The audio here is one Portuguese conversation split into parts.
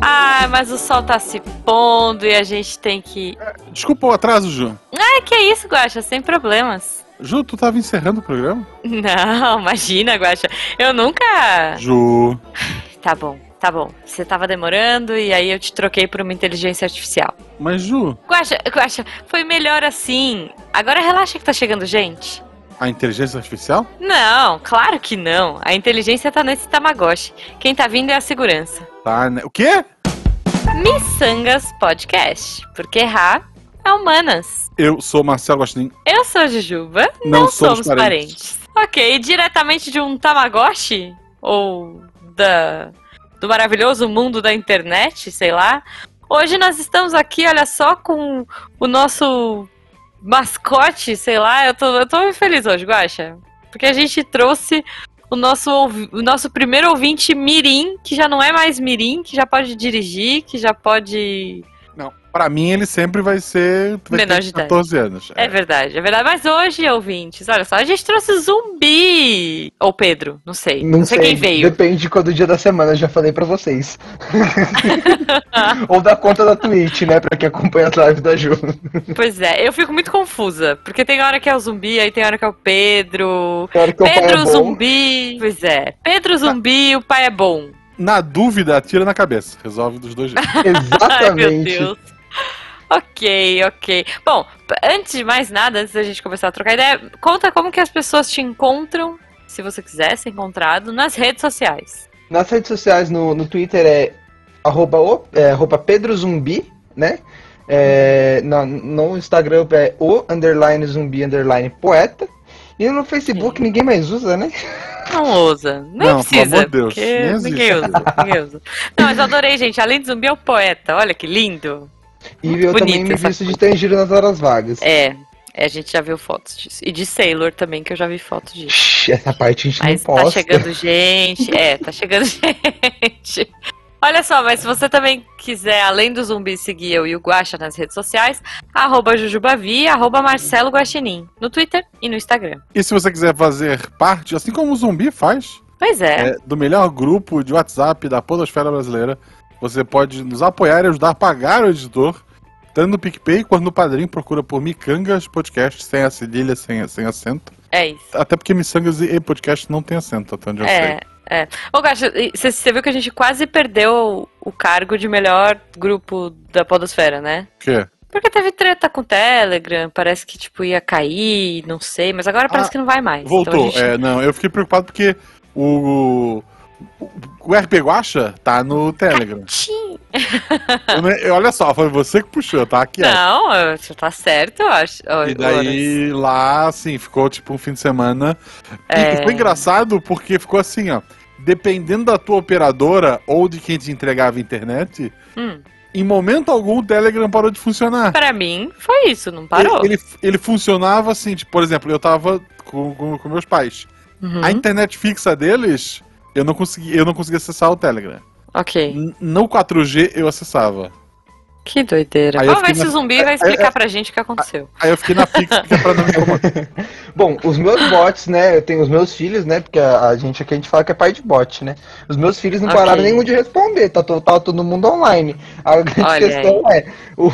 Ah, mas o sol tá se pondo e a gente tem que. Desculpa o atraso, Ju. Ah, que isso, Guaxa, sem problemas. Ju, tu tava encerrando o programa? Não, imagina, Guaxa. Eu nunca. Ju. Tá bom, tá bom. Você tava demorando e aí eu te troquei por uma inteligência artificial. Mas, Ju, Guaxa, Guaxa, foi melhor assim. Agora relaxa que tá chegando gente. A inteligência artificial? Não, claro que não. A inteligência tá nesse Tamagotchi. Quem tá vindo é a segurança. Tá, né? O quê? Missangas Podcast. Porque errar é humanas. Eu sou Marcelo Gostin. Eu sou a Jujuba. Não Não, somos somos parentes. parentes. Ok, diretamente de um Tamagotchi? Ou da do maravilhoso mundo da internet, sei lá. Hoje nós estamos aqui, olha só, com o nosso mascote, sei lá. Eu tô, eu tô muito feliz hoje, Guaxa. Porque a gente trouxe o nosso, o nosso primeiro ouvinte Mirim, que já não é mais Mirim, que já pode dirigir, que já pode Não, pra mim ele sempre vai ser. Vai Menor de idade. 14 anos. É verdade, é verdade. Mas hoje, ouvintes, olha só, a gente trouxe zumbi. Ou Pedro, não sei. Não, sei, quem veio. Depende de quando o dia da semana, eu já falei pra vocês. Ou da conta da Twitch, né? Pra quem acompanha as lives da Ju. Pois é, eu fico muito confusa. Porque tem hora que é o zumbi, aí tem hora que é o Pedro. Claro que o pai Pedro é bom. zumbi. Pois é. Pedro zumbi, o pai é bom. Na dúvida, atira na cabeça. Resolve dos dois jeitos. Ai, meu Exatamente. Deus. Ok, ok. Bom, antes de mais nada, antes da gente começar a trocar ideia, conta como que as pessoas te encontram, se você quiser ser encontrado, nas redes sociais. Nas redes sociais, no, no Twitter é arroba, o, é, arroba Pedro Zumbi, né? É, na- no Instagram é o underline zumbi underline poeta. E no Facebook ninguém mais usa, né? Não ousa. Nem Não, pelo precisa. amor de Deus, ninguém usa, ninguém usa. Não, mas eu adorei, gente. Além de zumbi, é o poeta. Olha que lindo. E Muito eu também me visto de Tanjiro nas horas vagas. É, é, a gente já viu fotos disso. E de Sailor também, que eu já vi fotos disso. Essa parte a gente Mas não tá posta. chegando gente. É, tá chegando gente. Olha só, mas se você também quiser, além do zumbi, seguir eu e o Guaxa nas redes sociais, arroba Jujubavi, arroba Marcelo Guaxinim, no Twitter e no Instagram. E se você quiser fazer parte, assim como o Zumbi faz, Pois é. é, do melhor grupo de WhatsApp da Podosfera Brasileira, você pode nos apoiar e ajudar a pagar o editor, tanto no PicPay quanto no Padrim. Procura por Micangas Podcast, sem a cedilha, sem, sem acento. É isso. Até porque Missangas e podcast não tem acento, até onde eu sei. É. Ô, Gacha, você viu que a gente quase perdeu o cargo de melhor grupo da Podosfera, né? O quê? Porque teve treta com o Telegram, parece que, tipo, ia cair, não sei, mas agora parece Ah, que não vai mais. Voltou. Então gente- É, não, eu fiquei preocupado porque o. O, o RP Guacha tá no Telegram. Tchim. Eu olha só, foi você que puxou, tá? Aqui. Não, você tá certo, eu acho. E daí lá, assim, ficou tipo um fim de semana. É. E foi engraçado porque ficou assim, ó. Dependendo da tua operadora ou de quem te entregava a internet, Hum, em momento algum o Telegram parou de funcionar. pra mim, foi isso, não parou. Ele, ele, ele funcionava assim, tipo, por exemplo, eu tava com, com, com meus pais. Uhum, A internet fixa deles, eu não consegui, eu não conseguia acessar o Telegram. Ok. No 4G eu acessava. Que doideira. Aí eu Vamos ver fiquei se na- o zumbi vai explicar pra gente o que aconteceu. Aí eu fiquei na fixa que é pra não me incomodar. Bom, os meus bots, né? Eu tenho os meus filhos, né? Porque a, a gente aqui a gente fala que é pai de bot, né? Os meus filhos não Ok. pararam nenhum de responder, tá, to- tá todo mundo online. A grande Olha questão é, o,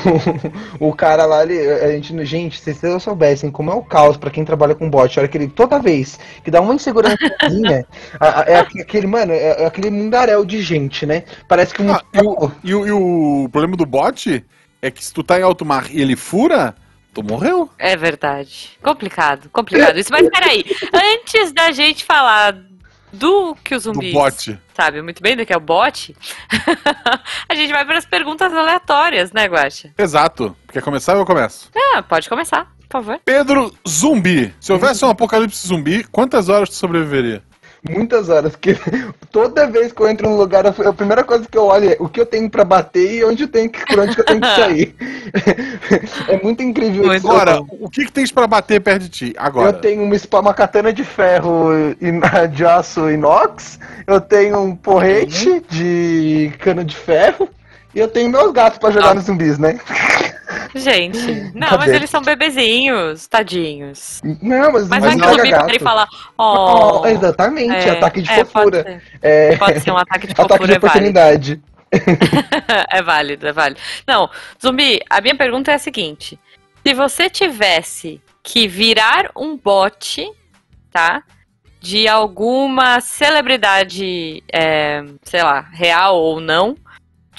o cara lá, ele, a gente, gente, se vocês soubessem como é o caos pra quem trabalha com bot, olha que ele, toda vez que dá uma insegurançazinha, a- a- é aque- aquele, mano, é, é aquele mundaréu de gente, né? Parece que um, Ah, o- E, o- e o problema do bot é que se tu tá em alto mar e ele fura, tu morreu. É verdade. Complicado, complicado isso. Mas peraí, antes da gente falar do que os Do zumbis bot. sabe muito bem do que é o bot, a gente vai para as perguntas aleatórias, né, Guaxa? Exato. Quer começar ou eu começo? Ah, pode começar, por favor. Pedro Zumbi. Se houvesse um apocalipse zumbi, quantas horas tu sobreviveria? Muitas horas, porque toda vez que eu entro num lugar, a primeira coisa que eu olho é o que eu tenho pra bater e onde eu tenho que, por onde que eu tenho que sair. é muito incrível Muito isso. Agora, o que que tens pra bater perto de ti? Agora. Eu tenho uma, uma katana de ferro e- de aço inox, eu tenho um porrete Uhum. de cano de ferro e eu tenho meus gatos pra jogar Ah. nos zumbis, né? Gente, não, Cadê? mas eles são bebezinhos, tadinhos. Não, mas, Mas mas não o é zumbi gato. para e fala, ó. Oh, exatamente, é, ataque de é, fofura. Pode ser, É, pode ser um ataque de ataque fofura, de é oportunidade. é válido, é válido. Não, Zumbi, a minha pergunta é a seguinte: se você tivesse que virar um bot, tá? De alguma celebridade, é, sei lá, real ou não,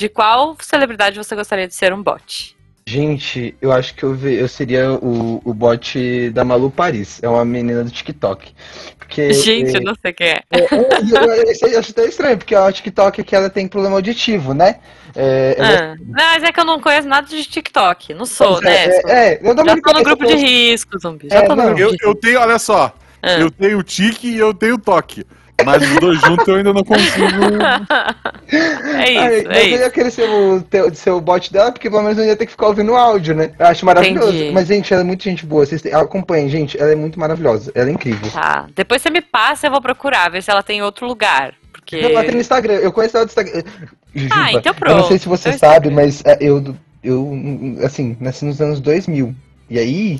de qual celebridade você gostaria de ser um bot? Gente, eu acho que eu, eu seria o, o bot da Malu Paris. É uma menina do TikTok. Porque, Gente, eu não sei quem é. é, é, eu, eu- eu acho até estranho, porque o TikTok é que ela tem problema auditivo, né? É, Ah, não, mas é que eu não conheço nada de TikTok. Não sou, né? é, é, é, eu Já tô no grupo de risco, Zumbi. Já É, tô no não, grupo Eu, de eu tenho, olha só, Ah. eu tenho o tique e eu tenho o toque. Mas os dois juntos eu ainda não consigo. É isso, mas é eu isso. ia querer ser o, teu, ser o bot dela, porque pelo menos eu ia ter que ficar ouvindo o áudio, né? Eu acho maravilhoso. Entendi. Mas, gente, ela é muito gente boa. Vocês acompanhem, gente. Ela é muito maravilhosa. Ela é incrível. Tá. Depois você me passa, eu vou procurar, ver se ela tem em outro lugar. Porque. Não, ela tem no Instagram. Eu conheço ela do Instagram. Jujuba, Ah, então Eu não sei pronto. se você Então sabe, mas é, eu, eu, assim, nasci nos anos 2000. E aí,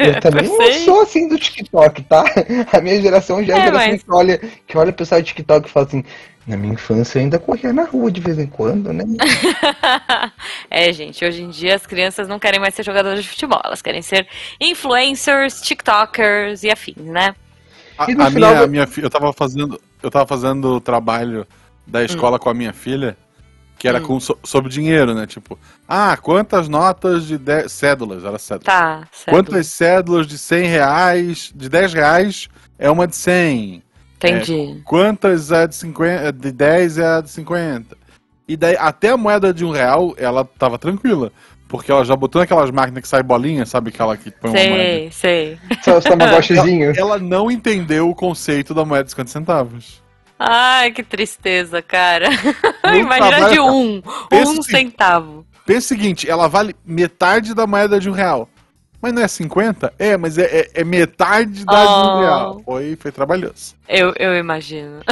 eu também não sei. sou assim do TikTok, tá? A minha geração já é a É, geração mas- que olha, que olha o pessoal do TikTok e fala assim, na minha infância eu ainda corria na rua de vez em quando, né? é, gente, hoje em dia as crianças não querem mais ser jogadoras de futebol, elas querem ser influencers, TikTokers e afins, né? A, E no a final minha, vai- a minha fi- eu tava fazendo, eu tava fazendo o trabalho da escola com a minha filha, que era Hum. com, so- sobre dinheiro, né? Tipo, ah, quantas notas de 10 cédulas, era cédula. Tá, certo. Quantas cédulas de 100 reais, de 10 reais é uma de 100? Entendi. Quantas é de 50, de 10 é a de 50? E daí, até a moeda de um real, ela tava tranquila. Porque ela já botou naquelas máquinas que sai bolinha, sabe aquela que põe uma moeda? sei, sei. Só os tamagotchizinhos. Ela não entendeu o conceito da moeda de 50 centavos. Ai, que tristeza, cara. Imagina trabalho- de um, Pensa um centavo. Pensa o seguinte, ela vale metade da moeda de um real. Mas não é 50? É, mas é, é- é metade da de um Oh. real. Foi, foi trabalhoso. Eu, eu imagino.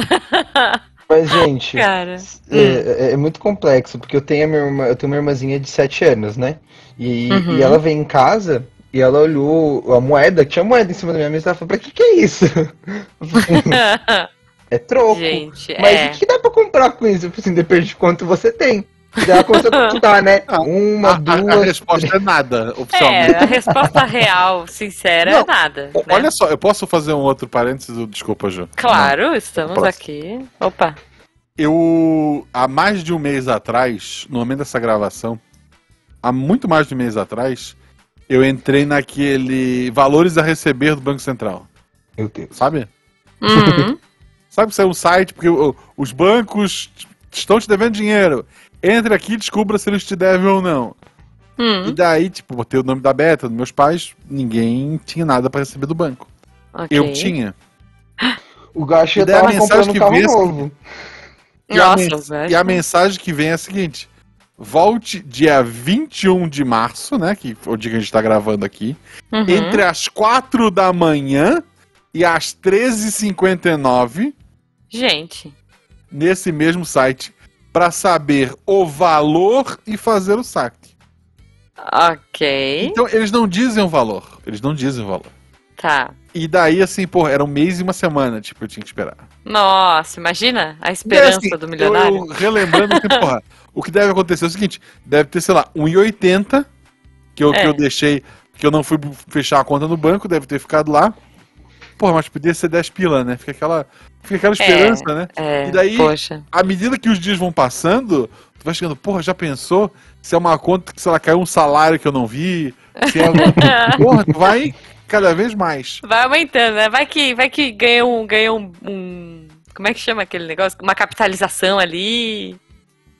Mas, gente, Cara. é, é- é muito complexo, porque eu tenho, a minha irmã, eu tenho uma irmãzinha de 7 anos, né? E, Uhum. e ela veio em casa e ela olhou a moeda, tinha moeda em cima da minha mesa, ela falou, pra que que é isso? Eu é troco. gente, Mas é. o que dá pra comprar com isso? Eu falei assim, depende de quanto você tem. Ela começou a contar, né? Uma, A, a- duas. a resposta é nada, É, oficialmente. a resposta real, sincera, Não, é nada. O- né? Olha só, eu posso fazer um outro parênteses? Desculpa, Ju. Claro, estamos Próximo. aqui. Opa. Eu, há mais de um mês atrás, no momento dessa gravação, há muito mais de um mês atrás, eu entrei naquele valores a receber do Banco Central. Meu Deus. Sabe? Uhum. Sabe que isso é um site porque os bancos estão te devendo dinheiro. Entre aqui e descubra se eles te devem ou não. E Hum, daí, tipo, botei o nome da Beta, dos meus pais, ninguém tinha nada pra receber do banco. ok. Eu tinha. O Gacho E já daí a tava mensagem comprando que carro vem é a novo. E a, Nossa, velho. e a mensagem que vem é a seguinte: volte dia 21 de março, né? Que foi o dia que a gente tá gravando aqui. Uhum. Entre as 4 da manhã e as 13h59, Gente, nesse mesmo site, pra saber o valor e fazer o saque. ok. Então, eles não dizem o valor. Eles não dizem o valor. Tá. E daí, assim, pô, era um mês e uma semana, tipo, eu tinha que esperar. Nossa, imagina a esperança assim, do milionário. Eu, eu relembrando que, porra, o que deve acontecer é o seguinte: deve ter, sei lá, 1,80 que eu, É. que eu deixei, que eu não fui fechar a conta no banco, deve ter ficado lá. Porra, mas podia ser 10 pila, né? Fica aquela, fica aquela esperança, né? É, E daí- poxa. À medida que os dias vão passando, tu vai chegando, porra, já pensou se é uma conta que, sei lá, caiu um salário que eu não vi? Se é porra, tu vai cada vez mais. Vai aumentando, né? Vai que, vai que ganha um, ganha um, um- Como é que chama aquele negócio? Uma capitalização ali.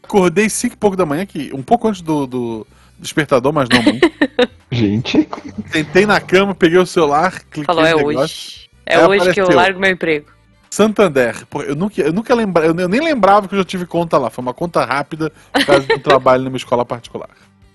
Acordei 5 e pouco da manhã, que, um pouco antes do, do despertador, mas não muito. Gente, Tentei na cama, peguei o celular, cliquei Falou, é negócio. hoje. É Aí hoje que eu apareceu. largo meu emprego. Santander. Pô, eu nunca, eu nunca lembrava, eu nem lembrava que eu já tive conta lá. Foi uma conta rápida por causa do trabalho numa escola particular.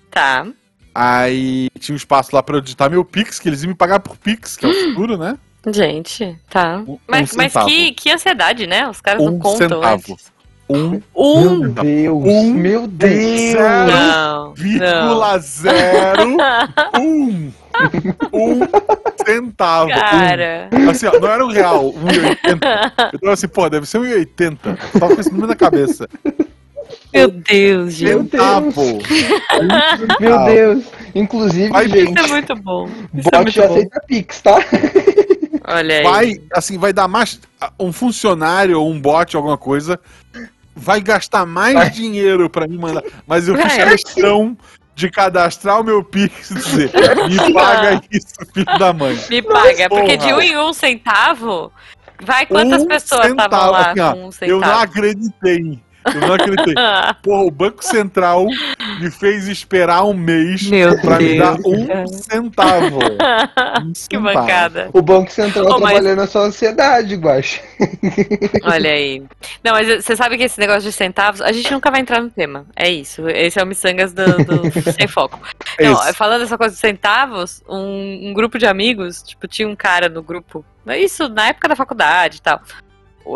Tá. Aí tinha um espaço lá pra eu digitar meu Pix, que eles iam me pagar por Pix, que é o futuro, né? Gente, tá. Um- Mas, um mas que, que ansiedade, né? Os caras não Um contam centavo. antes. Um Um. Meu Deus, Um meu Deus. zero. Não. Não. vírgula zero um. Um centavo. Cara. Um. Assim, ó, não era um real, um e oitenta. Eu tava assim, pô, deve ser um e oitenta. Tava com esse número na cabeça. Meu Deus, gente. Meu Centavo. Meu Deus. Inclusive, Vai, Isso gente, é muito bom. Isso é bot bom. aceita Pix, tá? Olha aí. Vai, assim, vai dar mais. Um funcionário ou um bot, alguma coisa, vai gastar mais Vai. dinheiro pra me mandar. Mas eu fiz É. questão de cadastrar o meu Pix e dizer: me paga isso, filho da mãe. Me paga. Porque porra. de um em um centavo. Vai quantas Um pessoas estavam lá assim, ó, um Eu não acreditei. Eu não acreditei. Porra, o Banco Central me fez esperar um mês Meu pra me dar Deus. um centavo. Um que centavo. bancada. O Banco Central Ô, mas- trabalhando na sociedade, Guache. Olha aí. Não, mas você sabe que esse negócio de centavos, a gente nunca vai entrar no tema. É isso. Esse é o Missangas do, do Sem Foco. É Não, falando dessa coisa de centavos, um, um grupo de amigos, tipo, tinha um cara no grupo, isso na época da faculdade e tal.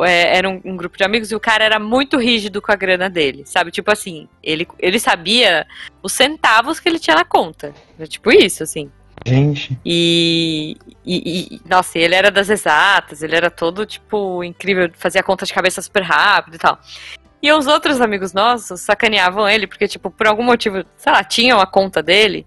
É, era um, um grupo de amigos e o cara era muito rígido com a grana dele, sabe? Tipo assim, ele, ele sabia os centavos que ele tinha na conta. Era tipo isso, assim. Gente. E, e, e- nossa, ele era das exatas, ele era todo, tipo, incrível, fazia conta de cabeça super rápido e tal. E os outros amigos nossos sacaneavam ele, porque, tipo, por algum motivo, sei lá, tinham a conta dele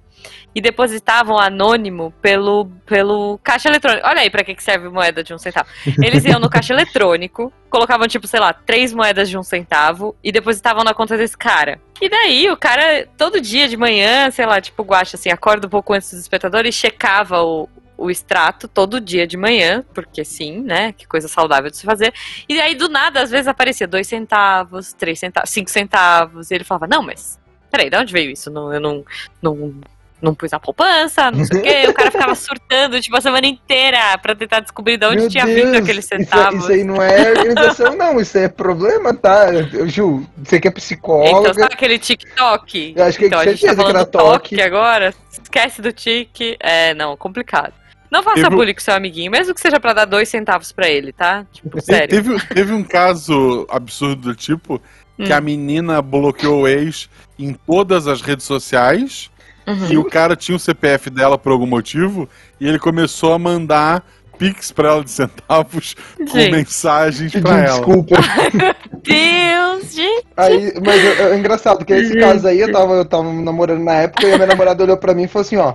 e depositavam anônimo pelo, pelo caixa eletrônico. Olha aí pra que que serve moeda de um centavo. Eles iam no caixa eletrônico, colocavam, tipo, sei lá, três moedas de um centavo e depositavam na conta desse cara. E daí o cara, todo dia de manhã, sei lá, tipo, guacha, assim, acorda um pouco antes dos espectadores e checava o, o extrato todo dia de manhã, porque sim, né? Que coisa saudável de se fazer. E aí, do nada, às vezes aparecia dois centavos, três centavos, cinco centavos. E ele falava, não, mas peraí, de onde veio isso? Não, eu não, não, não pus na poupança, não sei o quê. O cara ficava surtando, tipo, a semana inteira pra tentar descobrir de onde Meu tinha Deus, vindo aqueles isso, é- centavos. isso aí não é organização, não. Isso é problema, tá? Eu, Ju, você que é Então, psicóloga. sabe aquele TikTok? Eu acho que então, é a gente tá certeza que falando era do toque agora. Esquece do tique. É, não, complicado. Não faça Teve- bullying com seu amiguinho, mesmo que seja pra dar dois centavos pra ele, tá? Tipo, sério. Teve, teve um caso absurdo do tipo que Hum. a menina bloqueou o ex em todas as redes sociais Uhum. e o cara tinha o CPF dela por algum motivo e ele começou a mandar pix pra ela de centavos com Gente. mensagens pra Pedindo ela. desculpa. Deus, gente. Aí, mas é, é engraçado, que esse caso aí eu tava, eu tava namorando na época e a minha namorada olhou pra mim e falou assim, ó.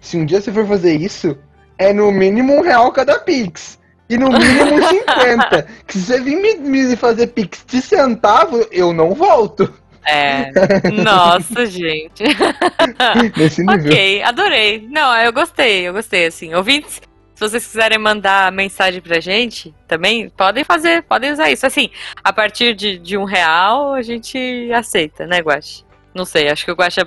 Se um dia você for fazer isso, é no mínimo um real cada Pix. E no mínimo 50. que se você vir me, me fazer Pix de centavo, eu não volto. É. Nossa, gente. Nesse nível. ok, adorei. Não, eu gostei, eu gostei, assim. Ouvintes, se vocês quiserem mandar mensagem pra gente, também podem fazer, podem usar isso. Assim, a partir de, de um real, a gente aceita, né, Guache? Não sei, acho que o Guaxa,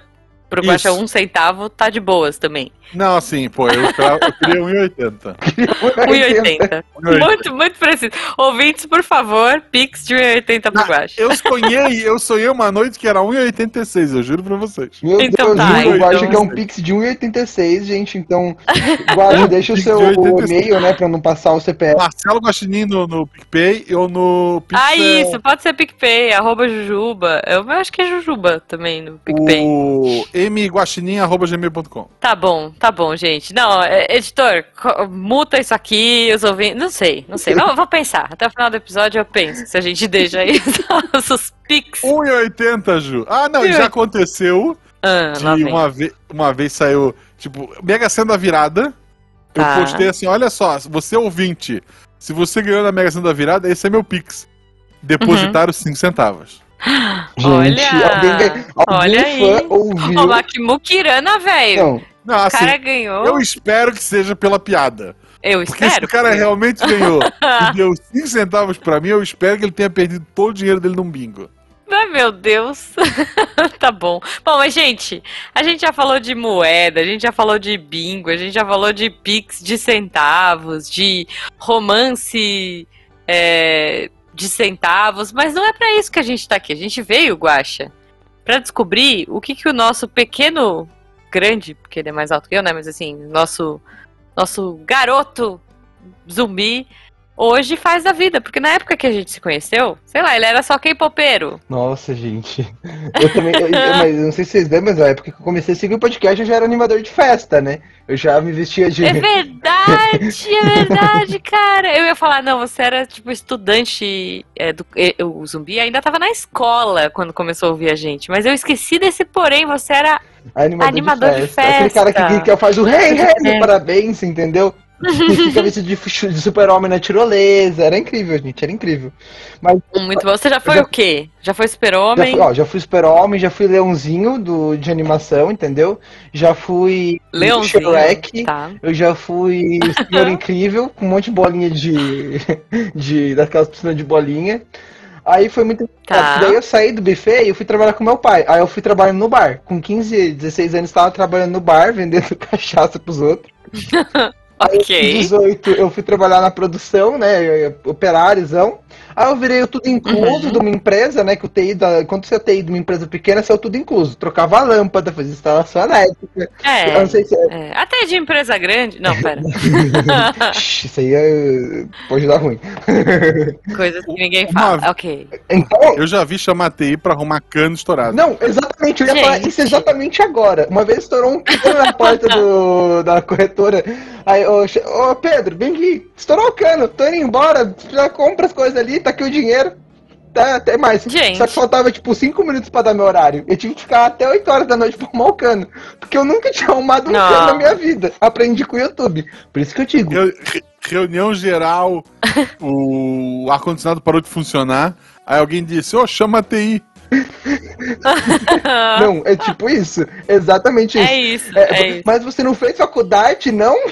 pro Isso. Guaxa um centavo tá de boas também. Não, assim, pô, eu, eu queria 1,80. 1,80. muito, muito preciso. Ouvintes, por favor, pix de 1,80 pro Ah, Guaxa. Eu sonhei, eu sonhei uma noite que era 1,86, eu juro pra vocês. Meu Então Deus, tá, o Guaxa então- que é um Pix de 1,86, gente. Então, Guaxa, deixa o seu 86. e-mail, né, pra não passar o CPF. Marcelo Guaxinim no, no PicPay ou no Pix, Ah, é, isso, pode ser PicPay, arroba Jujuba. Eu, eu acho que é Jujuba também no PicPay. o mguaxinim.gmail.com Tá bom, tá bom, gente. Não, é, editor, muta isso aqui, os ouvintes. Não sei, não sei. Vou, vou pensar. Até o final do episódio eu penso se a gente deixa aí os pics. 1,80, Ju. Ah, não, já aconteceu Ah, de uma, ve uma vez saiu, tipo, Mega Sena da virada. Eu Tá. postei assim, olha só, você é ouvinte, se você ganhou na Mega Sena da virada, esse é meu Pix. Depositaram 5 centavos. Gente, Olha, alguém, alguém olha fã aí. ouviu. Ô, Makimukirana, velho. Não, Não, O assim, cara ganhou. eu Eu, espero que seja pela piada. Porque espero. se o cara que- realmente ganhou e deu 5 centavos pra mim, eu espero que ele tenha perdido todo o dinheiro dele num bingo. Ai, meu Deus. tá bom. Bom, mas, gente, a gente já falou de moeda, a gente já falou de bingo, a gente já falou de pix de centavos, de romance é, de centavos, mas não é pra isso que a gente tá aqui. A gente veio, Guaxa, pra descobrir o que, que o nosso pequeno, grande, porque ele é mais alto que eu, né? Mas assim, nosso, nosso garoto zumbi hoje faz da vida. Porque na época que a gente se conheceu, sei lá, ele era só K-popeiro. Nossa, gente. Eu também. eu- eu- mas eu não sei se vocês lembram, mas na época que eu comecei a seguir o podcast, eu já era animador de festa, né? Eu já me vestia de. É verdade, é verdade, cara. Eu ia falar, não, você era tipo estudante é, do. e- O zumbi ainda tava na escola quando começou a ouvir a gente. Mas eu esqueci desse porém, você era. Animador, Animador de de, festa. Aquele cara que, festa. que faz o rei, rei, É. no parabéns, entendeu? Fica vestido de, de super-homem na tirolesa. Era incrível, gente, era incrível. Mas Muito bom. Você já foi Já- o quê? Já foi já super-homem? ó, já fui super-homem, já fui leãozinho do, de animação, entendeu? Já fui Leãozinho. Shrek. Tá. Eu já fui Senhor Incrível, com um monte de bolinha de. de daquelas piscinas de bolinha. Aí foi muito Tá. Daí eu saí do buffet e eu fui trabalhar com meu pai. Aí eu fui trabalhando no bar. Com 15, 16 anos, estava trabalhando no bar, vendendo cachaça pros outros. Ok. 18, eu fui trabalhar na produção, né? Operáriozão. Aí eu virei o tudo incluso Uhum. de uma empresa, né? Que o TI, da, quando você é TI de uma empresa pequena, você é o tudo incluso. Trocava a lâmpada, fazia instalação elétrica. Eu É. não sei se é. é. Até de empresa grande. Não, pera. Isso aí é, pode dar ruim. Coisas que ninguém Uma- fala. Ok. Então, Eu já vi chamar TI pra arrumar cano estourado. Não, exatamente, eu ia falar Gente. isso exatamente agora. Uma vez estourou um cano na porta do, da corretora. Aí, ô, ô Pedro, vem aqui. Estourou o cano, tô indo embora. Já compra as coisas ali, tá aqui o dinheiro. Tá, até mais. Gente. Só que faltava, tipo, 5 minutos pra dar meu horário. Eu tive que ficar até 8 horas da noite pra arrumar o cano. Porque eu nunca tinha arrumado um Não. cano na minha vida. Aprendi com o YouTube. Por isso que eu digo. Re- reunião geral, o ar-condicionado parou de funcionar. Aí alguém disse, ô, chama a TI. Não, é tipo isso. Exatamente isso. É isso, É, é isso. Mas você não fez faculdade, não?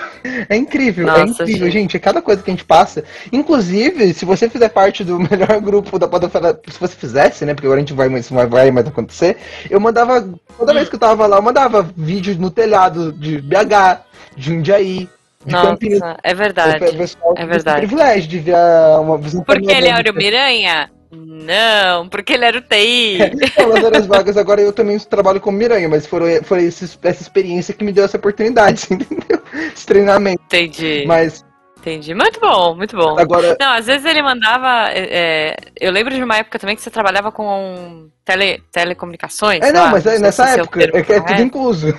É incrível, é Nossa, incrível, gente. gente. É cada coisa que a gente passa. Inclusive, se você fizer parte do melhor grupo da Podosfera, se você fizesse, né? Porque agora a gente vai, isso vai, vai mais acontecer. Eu mandava, toda vez que eu tava lá, eu mandava vídeo no telhado de BH, de Jundiaí, de Campinas. Nossa, é verdade. O pessoal é verdade. privilégio de ver uma visão Porque ele é. Áureo Miranha? Não, porque ele era o TI. Então, nas horas vagas, agora eu também trabalho como Miranha, mas foi, foi esse- essa experiência que me deu essa oportunidade, entendeu? Esse treinamento. Entendi, Mas entendi. Muito bom, muito bom. agora, Não, às vezes ele mandava. é, é, eu lembro de uma época também que você trabalhava com tele, telecomunicações. É, não, lá, mas sei nessa época, é é tudo incluso.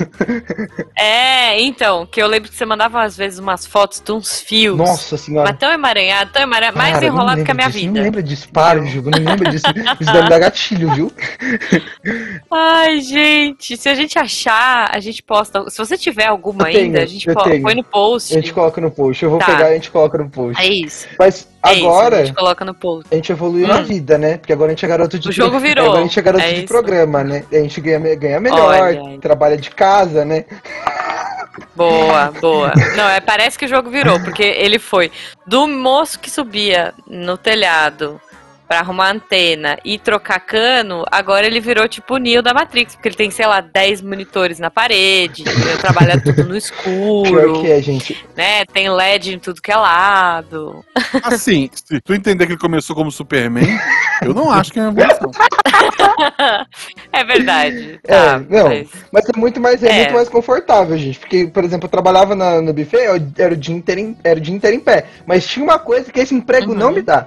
É, então, que eu lembro que você mandava às vezes umas fotos de uns fios. Nossa senhora. Mas tão emaranhado, tão emaranhado, mais Cara, não enrolado que a minha disso, Não vida. lembra disso, para, Ju, não lembra disso. Isso deve dar gatilho, viu? Ai, gente, se a gente achar, a gente posta. Se você tiver alguma tenho, ainda, a gente põe no post. A gente coloca no post. Eu vou Tá. pegar e a gente coloca no post. É isso. Mas É isso, agora, a gente coloca no post. a gente evoluiu na Hum. vida, né? Porque agora a gente é garoto de O jogo virou, gente é garoto é de isso. programa, né? A gente ganha, ganha melhor, Olha. trabalha de casa, né? Boa, boa. Não, é, parece que o jogo virou, porque ele foi do moço que subia no telhado pra arrumar antena e trocar cano, agora ele virou tipo o Neo da Matrix, porque ele tem, sei lá, 10 monitores na parede, trabalha tudo no Pior escuro, que é, gente. né? Tem LED em tudo que é lado. Assim, se tu entender que ele começou como Superman, eu não acho que é uma evolução. É verdade. É, Tá, não. mas- Mas é muito mais, é, É. muito mais confortável, gente. Porque, por exemplo, eu trabalhava na- no buffet, eu- era o, dia inteiro em, era o dia inteiro em pé. Mas tinha uma coisa que esse emprego Uhum. não me dá.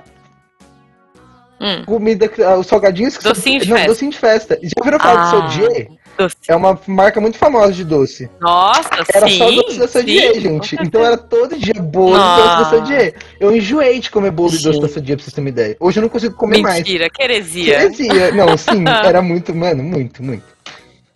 Hum, Comida, ah, os salgadinhos que Docinho de Não, festa. docinho de festa. Já ouviram falar Ah, do Sodier? É uma marca muito famosa de doce. Nossa, Era sim. só doce da Sodier, gente. Então era todo dia bolo e doce da. Sodier. Eu enjoei de comer bolo e doce da. Sodier, pra vocês terem uma ideia. Hoje eu não consigo comer mais. Mentira, que heresia. Heresia. Não, sim, era muito, mano, muito, muito.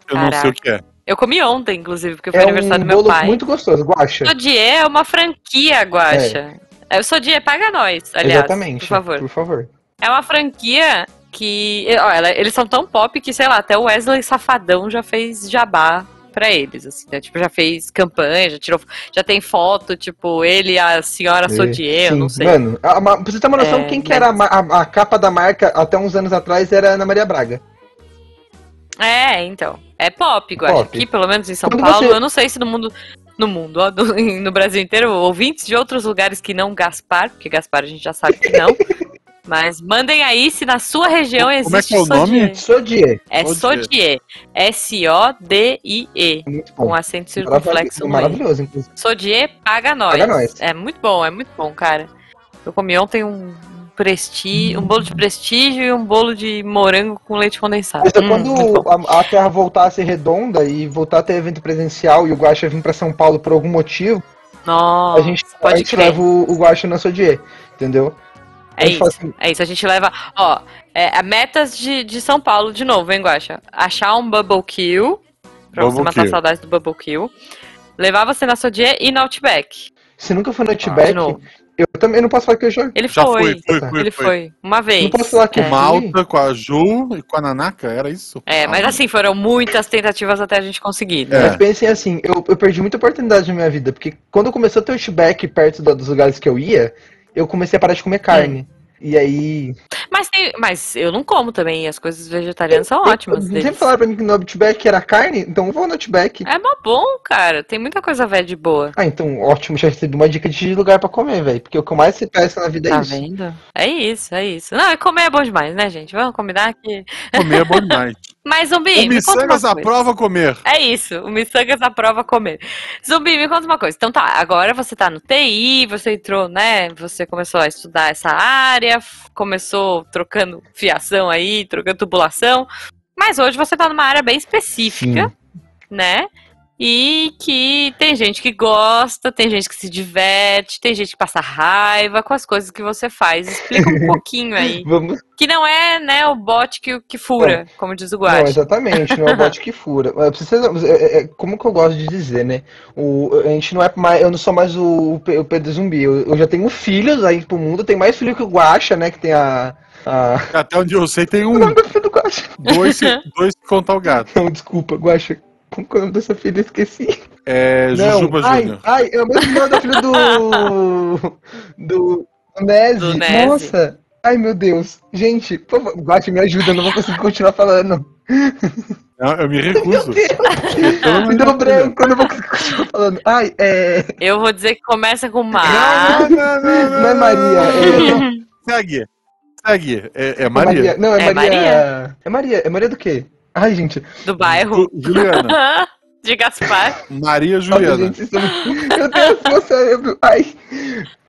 Eu não sei o que é. Eu comi ontem, inclusive, porque foi É aniversário um do meu bolo pai. muito gostoso, guacha. Sodier é uma franquia, Guaxa. É. O Sodier paga nós, aliás, Exatamente. por favor. Por favor. É uma franquia que, ó, ela- eles são tão pop que, sei lá, até o Wesley Safadão já fez jabá pra eles, assim, né? Tipo, já fez campanha, já tirou, já tem foto, tipo, ele e a senhora Sodier, eu Sim, não sei. Mano, a, ma- pra você ter uma noção, É, quem que era a, a- a capa da marca até uns anos atrás era a Ana Maria Braga. É, então. É pop. Pop. Aqui, pelo menos em São Quando Paulo, você- eu não sei se no mundo. No mundo, ó, no, no Brasil inteiro, ouvintes de outros lugares que não Gaspar, porque Gaspar a gente já sabe que não. Mas mandem aí se na sua região existe Como é que é o nome? Sodier. Sodier. É Sodier. S-O-D-I-E. Muito bom. Com acento circunflexo no meio. Maravilhoso, inclusive. Sodier paga nós. Paga nós. É muito bom, é muito bom, cara. Eu comi ontem um prestígio, um bolo de prestígio e um bolo de morango com leite condensado. Mas é Hum, quando a, a Terra voltar a ser redonda e voltar a ter evento presencial e o Guaxa vir pra São Paulo por algum motivo, Nossa, a gente, a pode gente crer. leva o, o Guaxa na Sodier, entendeu? É isso, assim- é isso. A gente leva, ó, é, a metas de, de São Paulo de novo, hein, Guaxa? Achar um Bubble Kill, pra você Bubble matar Kill. saudades do Bubble Kill. Levar você na Sodier e no Outback. Se nunca foi no Ah, Outback, novo. eu também não posso falar que eu já. Ele Já foi. foi, foi, foi. Ele foi. Uma vez. Não posso falar que é. Malta com a Ju e com a Nanaka, era isso? É, mas Ah, assim, foram muitas tentativas até a gente conseguir. É. né? Mas pensem assim, eu, eu perdi muita oportunidade na minha vida, porque quando começou a ter Outback perto da- dos lugares que eu ia, eu comecei a parar de comer carne. E aí. Mas, tem- mas eu não como também, e as coisas vegetarianas são eu- ótimas. Sempre falaram pra mim que no Outback era carne, então eu vou no Outback. É mó bom, cara. Tem muita coisa velha de boa. Ah, então ótimo, já recebi uma dica de lugar pra comer, velho. Porque o que eu mais se peça na vida é Tá isso. vendo? É isso, é isso. Não, e comer é bom demais, né, gente? Vamos combinar que. Comer é bom demais. Mas, Zumbi, o me conta uma Missangas coisa. aprova comer. É isso, o Missangas aprova comer. Zumbi, me conta uma coisa. Então tá, agora você tá no TI, você entrou, né? Você começou a estudar essa área, começou trocando fiação aí, trocando tubulação. Mas hoje você tá numa área bem específica, né? E que tem gente que gosta, tem gente que se diverte, tem gente que passa raiva com as coisas que você faz. Explica um pouquinho aí. Vamos. Que não é, né, o bot que, que fura, como diz o Não, Guache. exatamente, não é o bote que fura. É- é- é- como que eu gosto de dizer, né? O, a gente não é mais. Eu não sou mais o, o Pedro Zumbi. Eu, eu já tenho filhos aí pro mundo. Tem mais filho que o Guacha, né? Que tem a. a... Até onde eu sei tem O um, nome do filho do Guacha. dois, dois se contar o gato. Não, desculpa, Guacha. Como que é o nome dessa filha? Eu esqueci. É Jujuba ai, Júnior. ai, é o mesmo nome da filha do. do. do Nese. Do Nese. Nossa! Ai, meu Deus. Gente, por favor, Guacha, me ajuda, eu não vou conseguir continuar falando. Não, eu me recuso. Me Me deu branco, eu não vou conseguir continuar falando. Ai, é. Eu vou dizer que começa com Não, Mar. não, não, não, Não é Maria, é. Segue. Segue. É, é é Maria. Não, é, É Maria. Maria? É Maria. É Maria do quê? Ai, gente. do bairro. Ju- Juliana. De Gaspar. Maria Juliana. gente, isso é- Meu Deus, meu cérebro. Ai.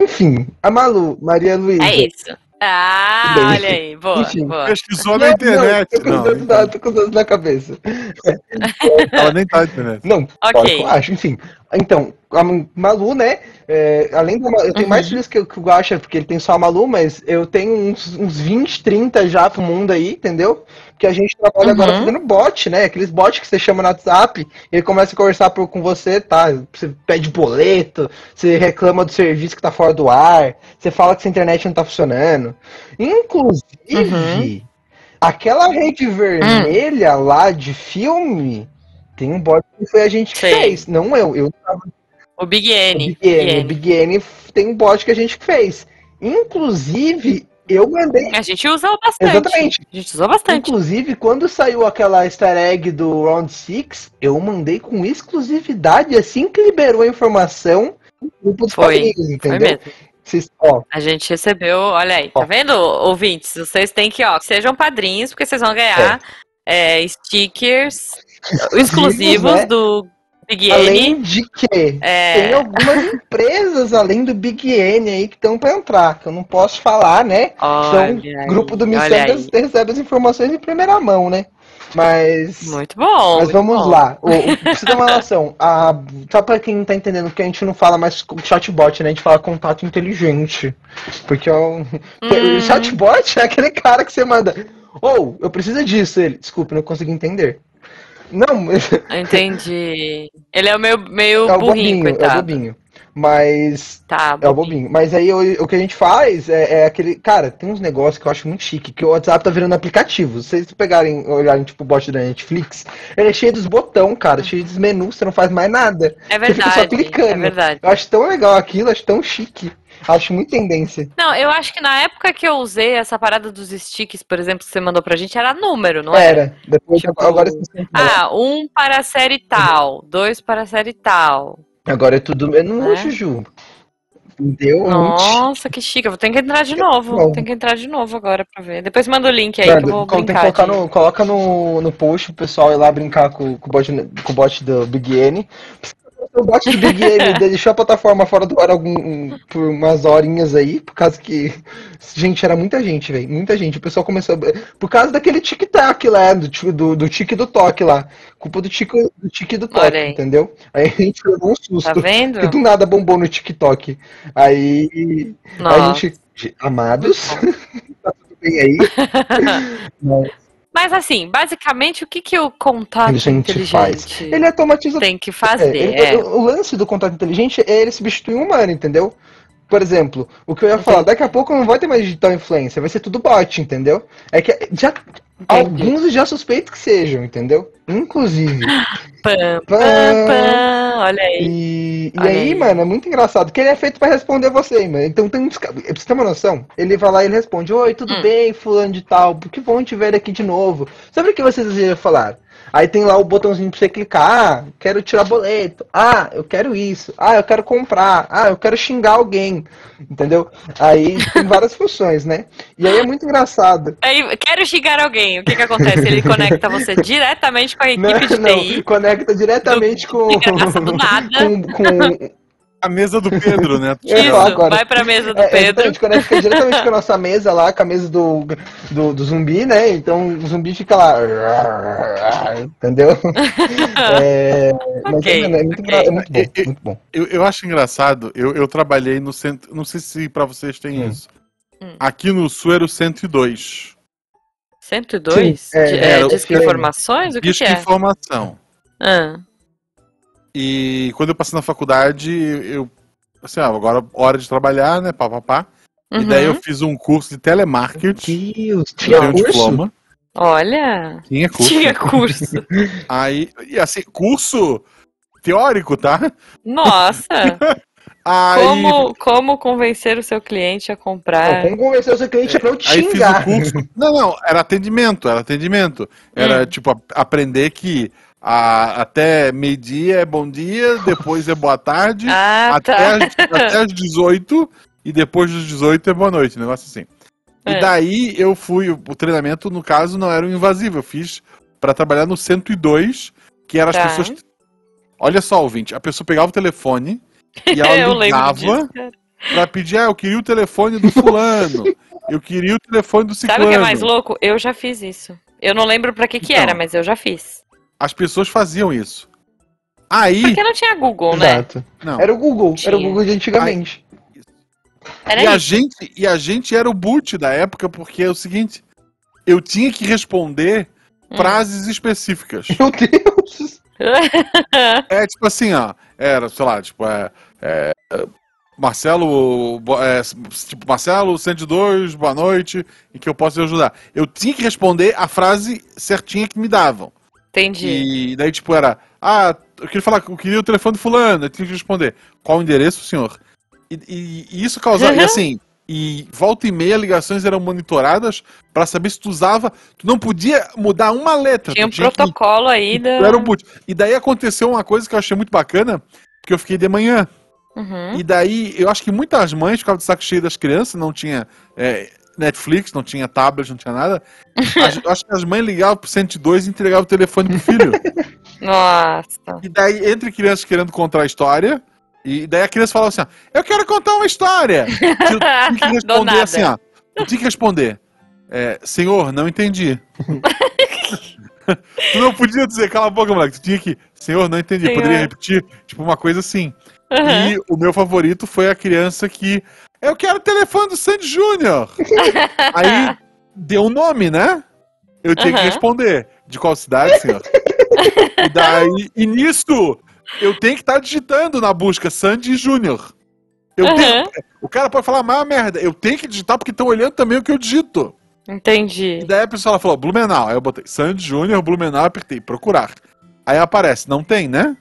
Enfim, a Malu, Maria Luísa. É isso. Ah, Bem. olha aí. Boa, Enfim. boa. Pesquisou na internet. Não, tô com Não, os dois na- tô com os dois na cabeça. ela nem tá na internet. Não, Ok. eu acho, enfim. Então, a Malu, né? é, além da Ma- eu tenho Uhum. mais filhos que, que o Guaxa, porque ele tem só a Malu, mas eu tenho uns, uns 20, 30 já pro mundo aí, entendeu? Que a gente trabalha agora Uhum. fazendo bot, né? Aqueles bots que você chama no WhatsApp, ele começa a conversar por- com você, tá? Você pede boleto, você reclama do serviço que tá fora do ar, você fala que sua internet não tá funcionando. Inclusive, aquela rede vermelha lá de filme. Tem um bot que foi a gente que fez, não eu. Eu O Big o N. Big N. O Big N tem um bot que a gente fez. Inclusive, eu mandei. A gente usou bastante. Exatamente. A gente usou bastante. Inclusive, quando saiu aquela easter egg do Round 6, eu mandei com exclusividade assim que liberou a informação no grupo dos Foi. padrinhos, Foi entendeu? mesmo. Vocês, A gente recebeu, olha aí, tá Ó. vendo, ouvintes? Vocês têm que, ó, sejam padrinhos, porque vocês vão ganhar é, stickers exclusivos né? do Big N. além de que tem É, algumas empresas além do Big N aí que estão para entrar, que eu não posso falar, né? olha Então, aí, grupo do Missangas aí. recebe as informações em primeira mão, né? Mas. Muito bom. Mas vamos bom. lá. O, pra você ter uma noção, a, só pra quem não tá entendendo que a gente não fala mais chatbot, né? A gente fala contato inteligente. Porque o, Hum. o chatbot é aquele cara que você manda. Ou, eu preciso disso, ele. Desculpe, não consegui entender. Não, Entendi. Ele é o meu meio é o burrinho, bobinho, é o coitado. bobinho. Mas Tá, É o bobinho. Mas aí o, o que a gente faz é, é aquele. Cara, tem uns negócios que eu acho muito chique, que o WhatsApp tá virando aplicativo. Se vocês pegarem, olharem, tipo, o bot da Netflix, ele é cheio dos botão, cara, cheio dos menus, você não faz mais nada. É Você fica só verdade. clicando. É verdade. Eu acho tão legal aquilo, acho tão chique. Acho muito tendência. Não, eu acho que na época que eu usei essa parada dos sticks, por exemplo, que você mandou pra gente, era número, não era? Era. Depois, Tipo, agora, Ah, um para a série tal, dois para a série tal. agora é tudo. Não Né? Juju. Deu. Nossa, que chique. Eu vou ter que entrar de novo. Tem que entrar de novo agora pra ver. Depois manda o link aí que eu vou brincar. de- no, coloca no, no post pro pessoal ir lá brincar com, com, o, bot, com o bot do Big N. Pra você ter o bot do Big Game deixou a plataforma fora do ar algum, um, por umas horinhas aí, por causa que. Gente, era muita gente, velho. Muita gente. O pessoal começou. A... Por causa daquele tic-tac lá, do, do, do tique do toque lá. Culpa do tique do, tique do toque, entendeu? Aí a gente levou um susto. Tá vendo? Porque do nada bombou no TikTok. Aí. A Nossa. gente. Amados, tá tudo bem aí? Mas Mas assim, basicamente, o que, que o contato a gente inteligente faz. Ele automatiza tem que É, fazer? ele- É, O, o lance do contato inteligente é ele substituir um humano, entendeu? Por exemplo, o que eu ia falar, daqui a pouco não vai ter mais digital influencer, vai ser tudo bot, entendeu? É que já alguns eu já suspeito que sejam, entendeu? Inclusive. Pam. pam, pam, olha aí. E, e Olha aí, aí. mano, é muito engraçado, que ele é feito pra responder você, mano. Então tem uns. Pra você ter uma noção, ele vai lá e ele responde: Oi, tudo Hum. bem, fulano de tal, que bom te ver aqui de novo. Sobre o que vocês desejam falar? Aí tem lá o botãozinho pra você clicar, ah, quero tirar boleto, ah, eu quero isso, ah, eu quero comprar, ah, eu quero xingar alguém, entendeu? Aí tem várias funções, né? E aí é muito engraçado. Aí, quero xingar alguém. O que que acontece? Ele conecta você diretamente com a Não, equipe de não, TI. conecta diretamente com, de graça, do nada. com, com A mesa do Pedro, né? Ia Isso, agora. vai pra mesa do É, Pedro. exatamente, conecta diretamente com a nossa mesa lá, com a mesa do, do, do zumbi, né? Então o zumbi fica lá. Entendeu? É, mas Ok, é, é muito, ok. engra- é muito bom, muito bom. Eu, eu acho engraçado, eu, eu trabalhei no centro. Não sei se pra vocês tem Hum. isso. Hum. Aqui no Sul era o 102. 102? Sim, é, é, é, o disque informações? O que, Disque que é? informação. Ah, E quando eu passei na faculdade, eu. Assim, ah, agora hora de trabalhar, né? Pá, pá, pá. E daí eu uhum. fiz um curso de telemarketing. Deus, Eu tinha um curso? diploma. Olha, Tinha curso. tinha curso. Aí, e assim, curso teórico, tá? Nossa, Aí, como, como convencer o seu cliente a Não, comprar? como convencer o seu cliente pra eu te aí fiz xingar? Não, não, era atendimento, era atendimento. Era Hum. tipo a- aprender que a- até meio-dia é bom dia, depois é boa tarde, Ah, até, tá. as, até as 18 e depois dos 18 é boa noite, um negócio assim. E É. daí eu fui, o treinamento no caso não era um invasivo, eu fiz pra trabalhar no 102, que era as Tá. pessoas. Olha só, ouvinte, a pessoa pegava o telefone e ela Eu lembro ligava pra pedir, ah, eu queria o telefone do fulano, eu queria o telefone do ciclano. Sabe o que é mais louco? Eu já fiz isso. Eu não lembro pra que que Então. era, mas eu já fiz. As pessoas faziam isso. Aí, Porque não tinha Google, né? Exato. não. Era o Google, era o Tinha. Google de antigamente. Era e a gente e a gente era o boot da época porque é o seguinte, eu tinha que responder Hum. frases específicas. Meu Deus! É tipo assim, ó. Era, sei lá, tipo, é. É, Marcelo, é, tipo, Marcelo 102, boa noite, em que eu posso te ajudar. Eu tinha que responder a frase certinha que me davam. Entendi. E daí, tipo, era, ah, eu queria falar, eu queria o telefone do fulano, eu tinha que responder. Qual o endereço, senhor? E, e- e isso causava, e Uhum. assim, e volta e meia ligações eram monitoradas pra saber se tu usava, tu não podia mudar uma letra. Tinha um tinha que protocolo aí da. Era um boot. E daí aconteceu uma coisa que eu achei muito bacana, porque eu fiquei de manhã. Uhum. E daí, eu acho que muitas mães ficavam de saco cheio das crianças, não tinha é, Netflix, não tinha tablet, não tinha nada. As- eu acho que as mães ligavam pro 102 e entregavam o telefone pro filho. Nossa. e daí, entre crianças querendo contar a história, e daí a criança falava assim, ó, eu quero contar uma história. Tu tinha que responder assim, ó. Tu tinha que responder, é, senhor, não entendi. tu não podia dizer, cala a boca, moleque. Tu tinha que, senhor, não entendi. Senhor. Poderia repetir, tipo, uma coisa assim. Uhum. E o meu favorito foi a criança que. Eu quero o telefone do Sandy Júnior! Aí deu um nome, né? Eu tinha que Aham. responder. De qual cidade, senhor? e daí, e nisso, eu tenho que estar digitando na busca Sandy Júnior. Eu tenho- Uhum. o cara pode falar mais merda. Eu tenho que digitar porque estão olhando também o que eu digito. Entendi. E daí a pessoa falou, Blumenau. Aí eu botei Sandy Júnior, Blumenau, apertei, procurar. Aí aparece, não tem, né?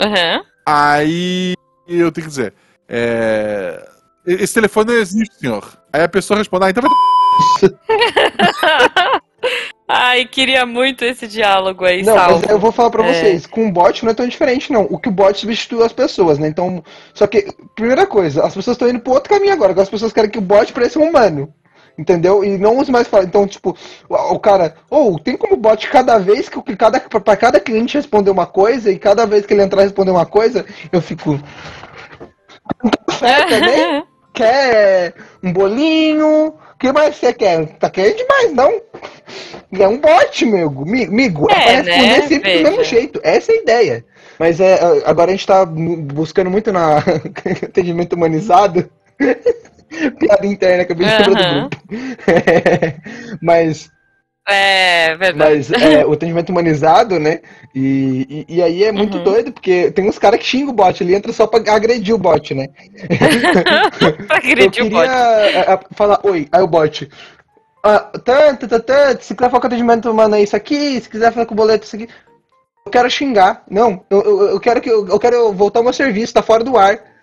Uhum. Aí eu tenho que dizer, é, esse telefone não existe, senhor. Aí a pessoa responde, ah, então vai Ai, queria muito esse diálogo aí, Não, salvo. mas eu vou falar pra É. vocês, com o bot não é tão diferente, não. O que o bot substitui as pessoas, né? Então, só que, primeira coisa, as pessoas estão indo pro outro caminho agora, agora as pessoas querem que o bot pareça um humano. Entendeu? E não uso mais. Então, tipo, o, cara, ou tem como bot cada vez que o- cada para cada cliente responder uma coisa e cada vez que ele entrar responder uma coisa, eu fico café também? Quer um bolinho? O que mais você quer? Tá querendo demais, não? É um bot, meu amigo. Amigo, É, é, pra responder né? sempre do Veja. mesmo jeito. Essa é a ideia. Mas é, agora a gente tá bu- buscando muito na atendimento humanizado. Piada interna, acabei de quebrar do Aham. grupo. mas É, verdade. mas é, o atendimento humanizado, né? E, e, e aí é muito Uhum. doido, porque tem uns caras que xingam o bot, ele entra só pra agredir o bot, né? pra Eu agredir o queria bot. é, é, falar, oi, aí o bot. Ah, tanto, tanto, tanto, se quiser falar com atendimento humano é isso aqui, se quiser falar com o boleto é isso aqui. Eu quero xingar. Não, eu, eu, eu quero que eu, eu quero voltar ao meu serviço, tá fora do ar.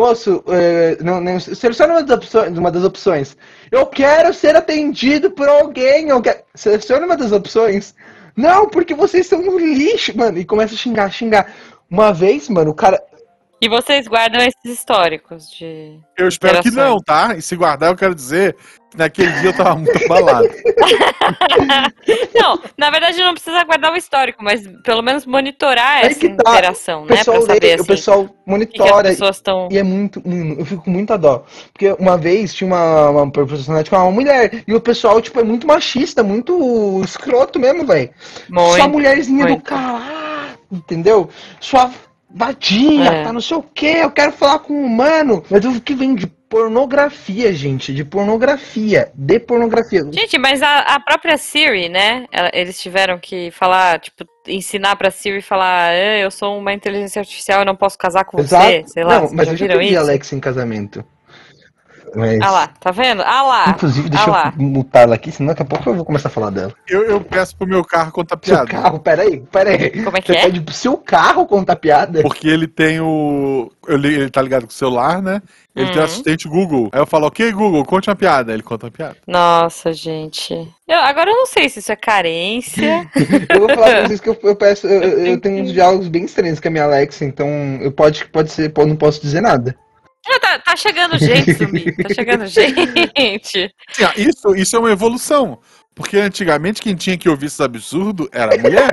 Moço, é, não, não, seleciona uma das, opções, uma das opções. Eu quero ser atendido por alguém. Eu quero... Seleciona uma das opções. Não, porque vocês são um lixo, mano. E começa a xingar, xingar. Uma vez, mano, o cara. E vocês guardam esses históricos de. Eu espero que não, tá? E se guardar, eu quero dizer que naquele dia eu tava muito abalado. Não, na verdade não precisa guardar o histórico, mas pelo menos monitorar Aí essa tá. interação, né? pessoal, Pra saber lê, assim, o pessoal o que, que as monitora. pessoas estão. E é muito. hum, Eu fico com muita dó. Porque uma vez tinha uma, uma personagem com uma mulher. E o pessoal, tipo, é muito machista, muito escroto mesmo, velho. Só Muito. mulherzinha do muito. caralho, entendeu? Sua vadia, É. tá não sei o que, eu quero falar com um humano. Mas o que vem de pornografia, gente, de pornografia, de pornografia. Gente, mas a, a própria Siri, né? ela- Eles tiveram que falar, tipo, ensinar pra Siri falar, "Ah, eu sou uma inteligência artificial, eu não posso casar com você, sei lá. não, vocês mas eu já pedi isso? Alex em casamento. Mas... Ah lá, tá vendo? Ah lá. Inclusive, ah deixa lá. eu mutar ela aqui, senão daqui a pouco eu vou começar a falar dela. Eu, eu peço pro meu carro contar Seu piada. carro, peraí, peraí. Como é que Você é? pede pro seu carro contar piada? Porque ele tem o. Ele tá ligado com o celular, né? Ele tem o Uhum. assistente Google. Aí eu falo, ok, Google, conte uma piada. Ele conta uma piada. Nossa, gente. Eu- agora eu não sei se isso é carência. Eu vou falar pra vocês que eu, eu peço. Eu, eu- tenho uns diálogos bem estranhos com a minha Alexa, então eu pode, pode ser, pô, não posso dizer nada. Ah, tá, tá chegando gente, Zumbi. Tá chegando gente. Isso, isso é uma evolução. Porque antigamente quem tinha que ouvir esses absurdos era a mulher.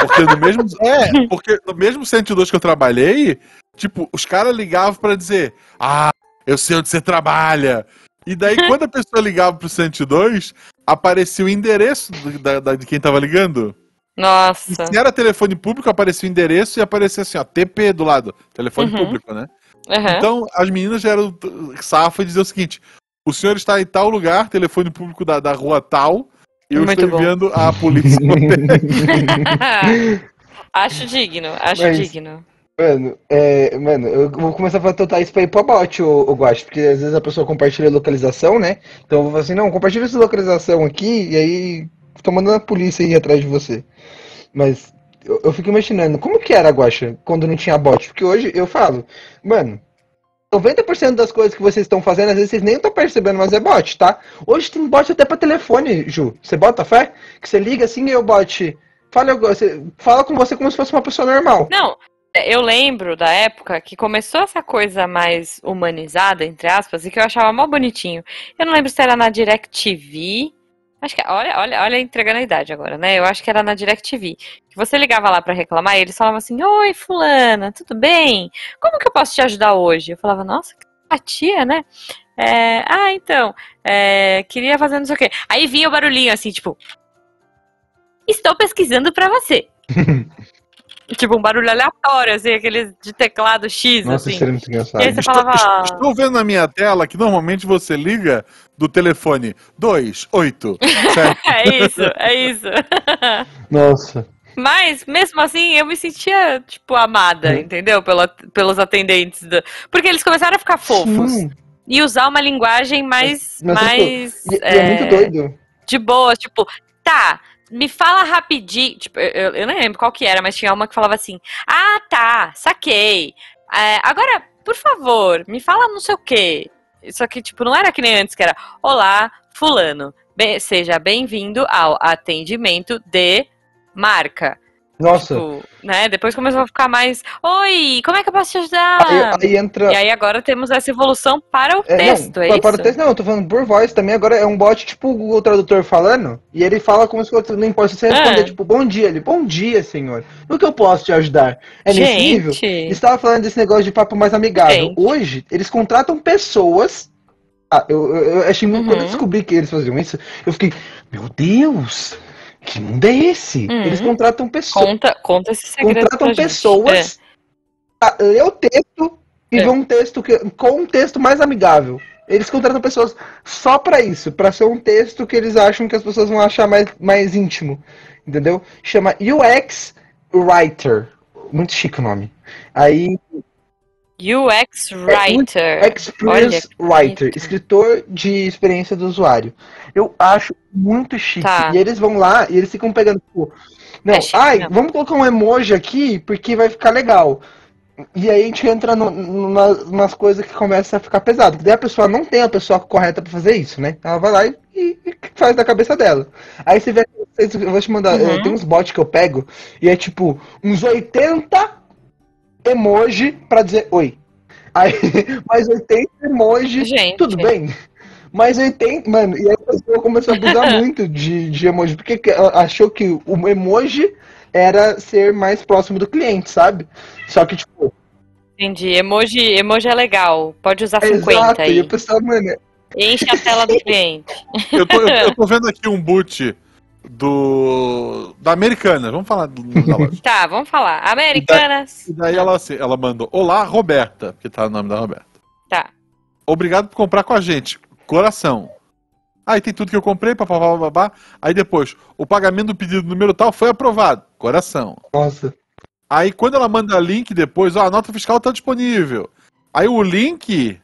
Porque no mesmo. É, porque no mesmo 102 que eu trabalhei, tipo, os caras ligavam pra dizer: Ah, eu sei onde você trabalha. E daí, quando a pessoa ligava pro 102, aparecia o endereço do- da, da- de quem tava ligando. E Nossa. se era telefone público, aparecia o endereço e aparecia assim, ó, TP do lado. Telefone Uhum. público, né? Aham. Então, as meninas já eram t- safa e dizer o seguinte: o senhor está em tal lugar, telefone público da, da rua tal, e eu Muito estou bom. enviando a polícia. acho digno, acho Mas- digno. Mano, é, mano, eu vou começar a totar isso pra ir pro bot, o, o Guache, porque às vezes a pessoa compartilha a localização, né? Então eu vou falar assim, não, compartilha essa localização aqui, e aí tô mandando a polícia ir atrás de você. Mas eu, eu fico imaginando, como que era, Guacha, quando não tinha bot? Porque hoje eu falo, mano, 90% das coisas que vocês estão fazendo, às vezes vocês nem estão percebendo, mas é bot, tá? Hoje tem bot até pra telefone, Ju. Você bota fé? Que você liga assim e o bot fala, fala com você como se fosse uma pessoa normal. Não, eu lembro da época que começou essa coisa mais humanizada, entre aspas, e que eu achava mó bonitinho. Eu não lembro se era na DirecTV. Acho que, olha, olha, olha, entregando a idade agora, né? Eu acho que era na DirecTV. Que você ligava lá pra reclamar e eles falavam assim: Oi, Fulana, tudo bem? Como que eu posso te ajudar hoje? Eu falava: Nossa, que simpatia, né? É, ah, então, é, queria fazer não sei o quê. Aí vinha o barulhinho assim, tipo: Estou pesquisando pra você. tipo, um barulho aleatório, assim, aqueles de teclado X, Nossa, assim. era muito E aí engraçado. você falava. "Ah, Estou vendo na minha tela que normalmente você liga do telefone 2, 8, 7. É isso, é isso. Nossa. Mas, mesmo assim, eu me sentia, tipo, amada, Hum. entendeu? Pela, pelos atendentes. do- Porque eles começaram a ficar fofos. Sim. E usar uma linguagem mais. Mas, mais E, e é muito doido. de boa, tipo, tá, me fala rapidinho. Tipo, eu, eu- nem lembro qual que era, mas tinha uma que falava assim: Ah, tá, saquei. É, agora, por favor, me fala não sei o quê. Isso aqui, tipo, não era que nem antes, que era Olá, fulano. Seja bem-vindo ao atendimento de marca. Nossa. Tipo, né? Depois começou a ficar mais. Oi, como é que eu posso te ajudar? Aí, aí entra. E aí agora temos essa evolução para o É, texto, não, é para, isso? para o texto não, eu tô falando por voz também. Agora é um bot tipo o tradutor falando. E ele fala como se fosse. Não importa se você responder, É. tipo, bom dia. Ele, bom dia, senhor. No que eu posso te ajudar? É nesse nível? Gente. Estavam falando desse negócio de papo mais amigável. Gente. Hoje, eles contratam pessoas. Ah, eu, eu, eu achei muito. Quando eu Uhum. descobri que eles faziam isso, eu fiquei, meu Deus, que mundo é esse? Uhum. Eles contratam pessoas. Conta, conta esse segredo Contratam pessoas a ler o texto e É. ver um texto que, com um texto mais amigável. Eles contratam pessoas só pra isso, pra ser um texto que eles acham que as pessoas vão achar mais, mais íntimo. Entendeu? Chama UX Writer. Muito chique o nome. Aí, É. UX Writer. Experience Olha, Writer, escritor de experiência do usuário. Eu acho muito chique. Tá. E eles vão lá e eles ficam pegando, tipo, não, É chique, ai, não. vamos colocar um emoji aqui porque vai ficar legal. E aí a gente entra no- no- nas, nas coisas que começa a ficar pesado. Porque daí a pessoa não tem a pessoa correta pra fazer isso, né? Ela vai lá e, e- e faz da cabeisa dela. Aí você vê, eu vou te mandar, Uhum. tem uns bots que eu pego e é tipo uns 80 emoji pra dizer oi. Aí, mais 80 emoji, Gente. tudo bem. Mais 80, mano, e aí a pessoa começou a abusar muito de, de emoji, porque achou que o emoji era ser mais próximo do cliente, sabe? Só que, tipo, Entendi. Emoji, emoji é legal. Pode usar 50 exato, e aí. o pessoal, mano, Enche a tela do cliente. Eu tô, eu, eu tô vendo aqui um boot do. da Americana. Vamos falar do, da loja. Tá, vamos falar. Americanas. E daí ela, assim, ela mandou: Olá, Roberta, que tá o nome da Roberta. Tá. Obrigado por comprar com a gente. Coração. Aí tem tudo que eu comprei, papapá, babá. Aí depois, o pagamento do pedido número tal foi aprovado. Coração. nossa. Aí quando ela manda link depois, ó, a nota fiscal tá disponível. Aí o link,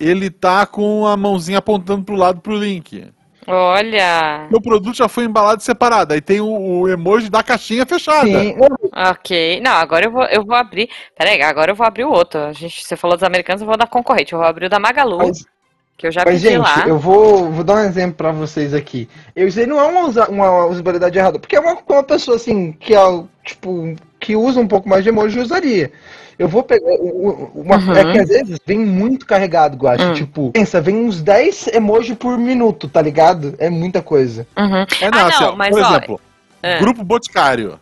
ele tá com a mãozinha apontando pro lado pro link. Olha. O produto já foi embalado separado. Aí tem o, o emoji da caixinha fechada. Sim, Ok. Não, agora eu vou, eu vou abrir. Peraí, agora eu vou abrir o outro. A gente, você falou dos americanos, eu vou dar concorrente. Eu vou abrir o da Magalu, mas, que eu já mas, pedi gente, lá. eu vou, vou dar um exemplo pra vocês aqui. Eu aí não é uma, usa- uma usabilidade errada, porque é uma, uma pessoa assim, que é, tipo, que usa um pouco mais de emoji usaria. Eu vou pegar. Uma, Uhum. É que às vezes vem muito carregado, Guache. Hum. Tipo, pensa, vem uns 10 emoji por minuto, tá ligado? É muita coisa. Uhum. É, não, Ah, assim, não, ó, mas, por ó, exemplo, é. Grupo Boticário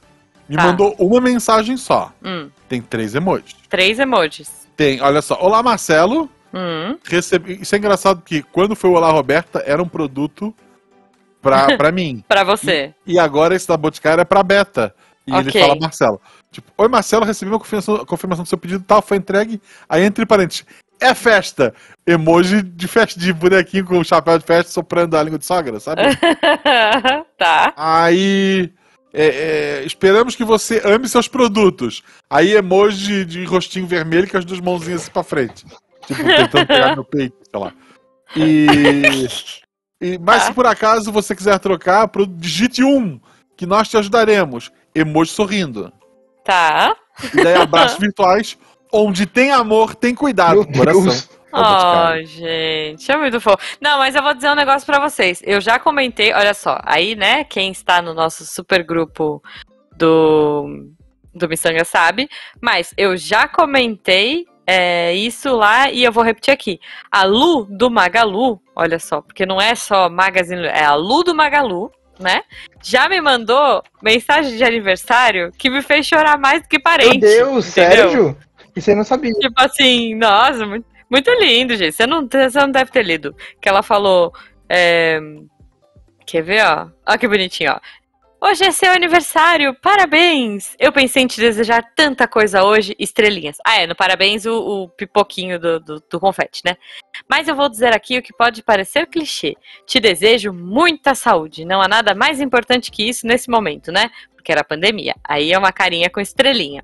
me Tá. mandou uma mensagem só. Hum, Tem três emojis. três emojis. Tem, olha só. Olá, Marcelo. Hum, Recebi... Isso é engraçado que quando foi o Olá, Roberta, era um produto pra, pra mim. pra você. E agora esse da Boticário é pra Beta. E ele Ok. fala Marcelo. Tipo, oi Marcelo, recebi uma confirmação, confirmação do seu pedido tal, foi entregue. Aí entre parênteses, é festa! Emoji de festa de bonequinho com chapéu de festa soprando a língua de sogra, sabe? tá. Aí. é, é, esperamos que você ame seus produtos. Aí emoji de rostinho vermelho com as duas mãozinhas assim pra frente. Tipo, tentando pegar meu peito, sei lá. E. e- mas Tá. se por acaso você quiser trocar, digite um, que nós te ajudaremos. Emoji sorrindo. Tá. E daí abraços virtuais. Onde tem amor, tem cuidado. Meu Deus. Coração. Ai, gente, é muito fofo. Não, mas eu vou dizer um negócio pra vocês. Eu já comentei, olha só, aí, né, quem está no nosso super grupo do, do Missanga sabe, mas eu já comentei é, isso lá e eu vou repetir aqui. A Lu do Magalu, olha só, porque não é só Magazine, é a Lu do Magalu, né? Já me mandou mensagem de aniversário que me fez chorar mais do que parente. Meu Deus, entendeu? Sérgio? Isso eu não sabia. Tipo assim, nossa, muito, muito lindo, gente. Você não, você não deve ter lido. Que ela falou. é, Quer ver, ó? Ó que bonitinho, ó. Hoje é seu aniversário, parabéns! Eu pensei em te desejar tanta coisa hoje, estrelinhas. Ah, é, no parabéns o, o pipoquinho do, do, do confete, né? Mas eu vou dizer aqui o que pode parecer clichê. Te desejo muita saúde. Não há nada mais importante que isso nesse momento, né? Porque era pandemia. Aí é uma carinha com estrelinha.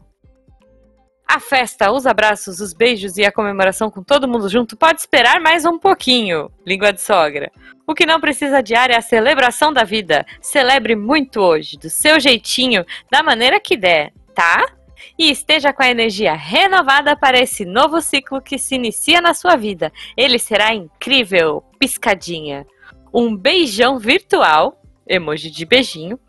A festa, os abraços, os beijos e a comemoração com todo mundo junto pode esperar mais um pouquinho. Língua de sogra. O que não precisa adiar é a celebração da vida. Celebre muito hoje, do seu jeitinho, da maneira que der, tá? E esteja com a energia renovada para esse novo ciclo que se inicia na sua vida. Ele será incrível. Piscadinha. Um beijão virtual, emoji de beijinho,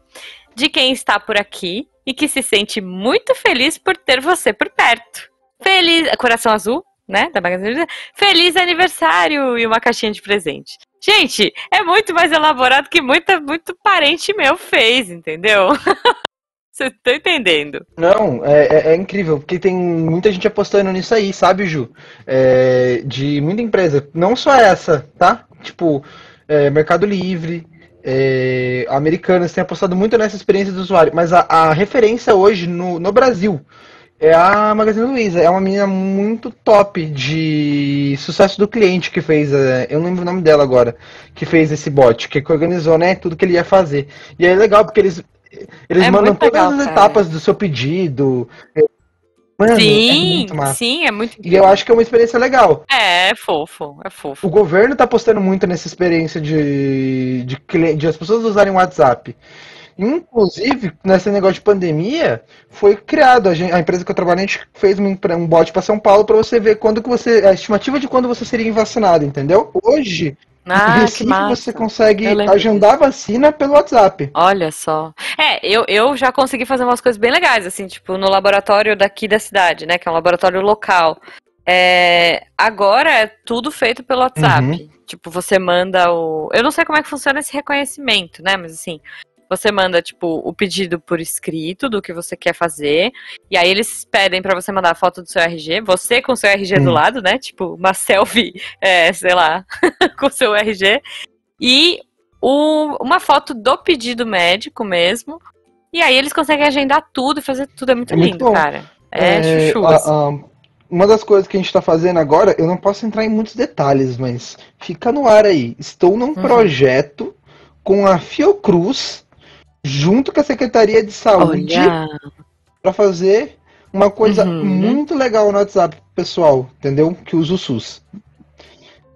de quem está por aqui e que se sente muito feliz por ter você por perto. Feliz. Coração azul, né? Da Magazine. Feliz aniversário! E uma caixinha de presente. Gente, é muito mais elaborado que muita, muito parente meu fez, entendeu? Você tá entendendo? Não, é, é, é, incrível, porque tem muita gente apostando nisso aí, sabe, Ju? É, de muita empresa. Não só essa, tá? Tipo, é, Mercado Livre, é, Americanas tem apostado muito nessa experiência do usuário. Mas a, a referência hoje no, no Brasil é a Magazine Luiza. É uma menina muito top de sucesso do cliente que fez. É, eu não lembro o nome dela agora. Que fez esse bot, que organizou, né? Tudo que ele ia fazer. E é legal porque eles, eles É mandam todas legal, as cara. etapas do seu pedido. É, Mano, é sim, muito massa. sim, é muito E eu acho que é uma experiência legal. É, é fofo, é O fofo. governo tá apostando muito nessa experiência de, de, de as pessoas usarem o WhatsApp. Inclusive, nesse negócio de pandemia, foi criado, a, gen- a empresa que eu trabalho, a gente fez um, um bot para São Paulo para você ver quando que você. A estimativa de quando você seria vacinado, entendeu? Hoje, Ah, Recife, massa. você consegue agendar vacina pelo WhatsApp. Olha só. É, eu, eu já consegui fazer umas coisas bem legais, assim, tipo, no laboratório daqui da cidade, né? Que é um laboratório local. É, agora é tudo feito pelo WhatsApp. Uhum. Tipo, você manda o. Eu não sei como é que funciona esse reconhecimento, né? Mas assim, você manda, tipo, o pedido por escrito do que você quer fazer. E aí eles pedem pra você mandar a foto do seu RG. Você com seu RG do Hum. lado, né? Tipo, uma selfie, é, sei lá, com seu RG. E o- uma foto do pedido médico mesmo. E aí eles conseguem agendar tudo e fazer tudo. É muito É muito lindo, bom. cara. É, chuchu. a- assim. a- uma das coisas que a gente está fazendo agora, eu não posso entrar em muitos detalhes, mas fica no ar aí. Estou num projeto com a Fiocruz, junto com a Secretaria de Saúde, para fazer uma coisa Uhum. muito legal no WhatsApp, pessoal, entendeu? Que usa o SUS.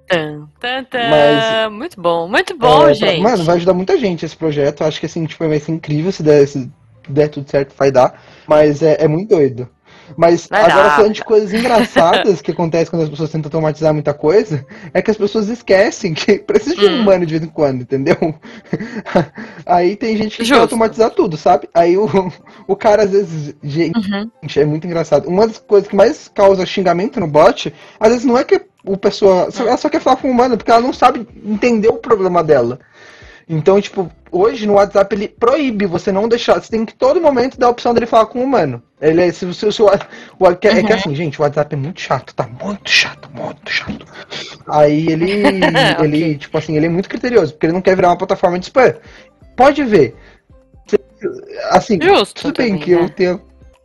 Tan, tan, tan. Mas- Muito bom, muito bom, É, gente. Mano, vai ajudar muita gente esse projeto. Acho que assim, tipo, vai ser incrível se der, se der tudo certo, vai dar. Mas é, é muito doido. Mas agora dar, falando de coisas engraçadas que acontecem quando as pessoas tentam automatizar muita coisa, é que as pessoas esquecem que precisa de um Hum. humano de vez em quando, entendeu? Aí tem gente que quer Justo. automatizar tudo, sabe? Aí o, o cara às vezes. Gente, Uhum. é muito engraçado. Uma das coisas que mais causa xingamento no bot, às vezes não é que o pessoa. Ela só quer falar com o humano, porque ela não sabe entender o problema dela. Então, tipo, hoje no WhatsApp ele proíbe você não deixar. Você tem que todo momento dar a opção dele falar com o humano. Ele é, se, o seu- se o- o- é que- é que Uhum. assim, gente, o WhatsApp é muito chato, tá muito chato, muito chato. Aí ele, ele, Ok. tipo assim, ele é muito criterioso, porque ele não quer virar uma plataforma de spam. Pode ver. Assim, Justo. tudo bem também, que eu né? tenho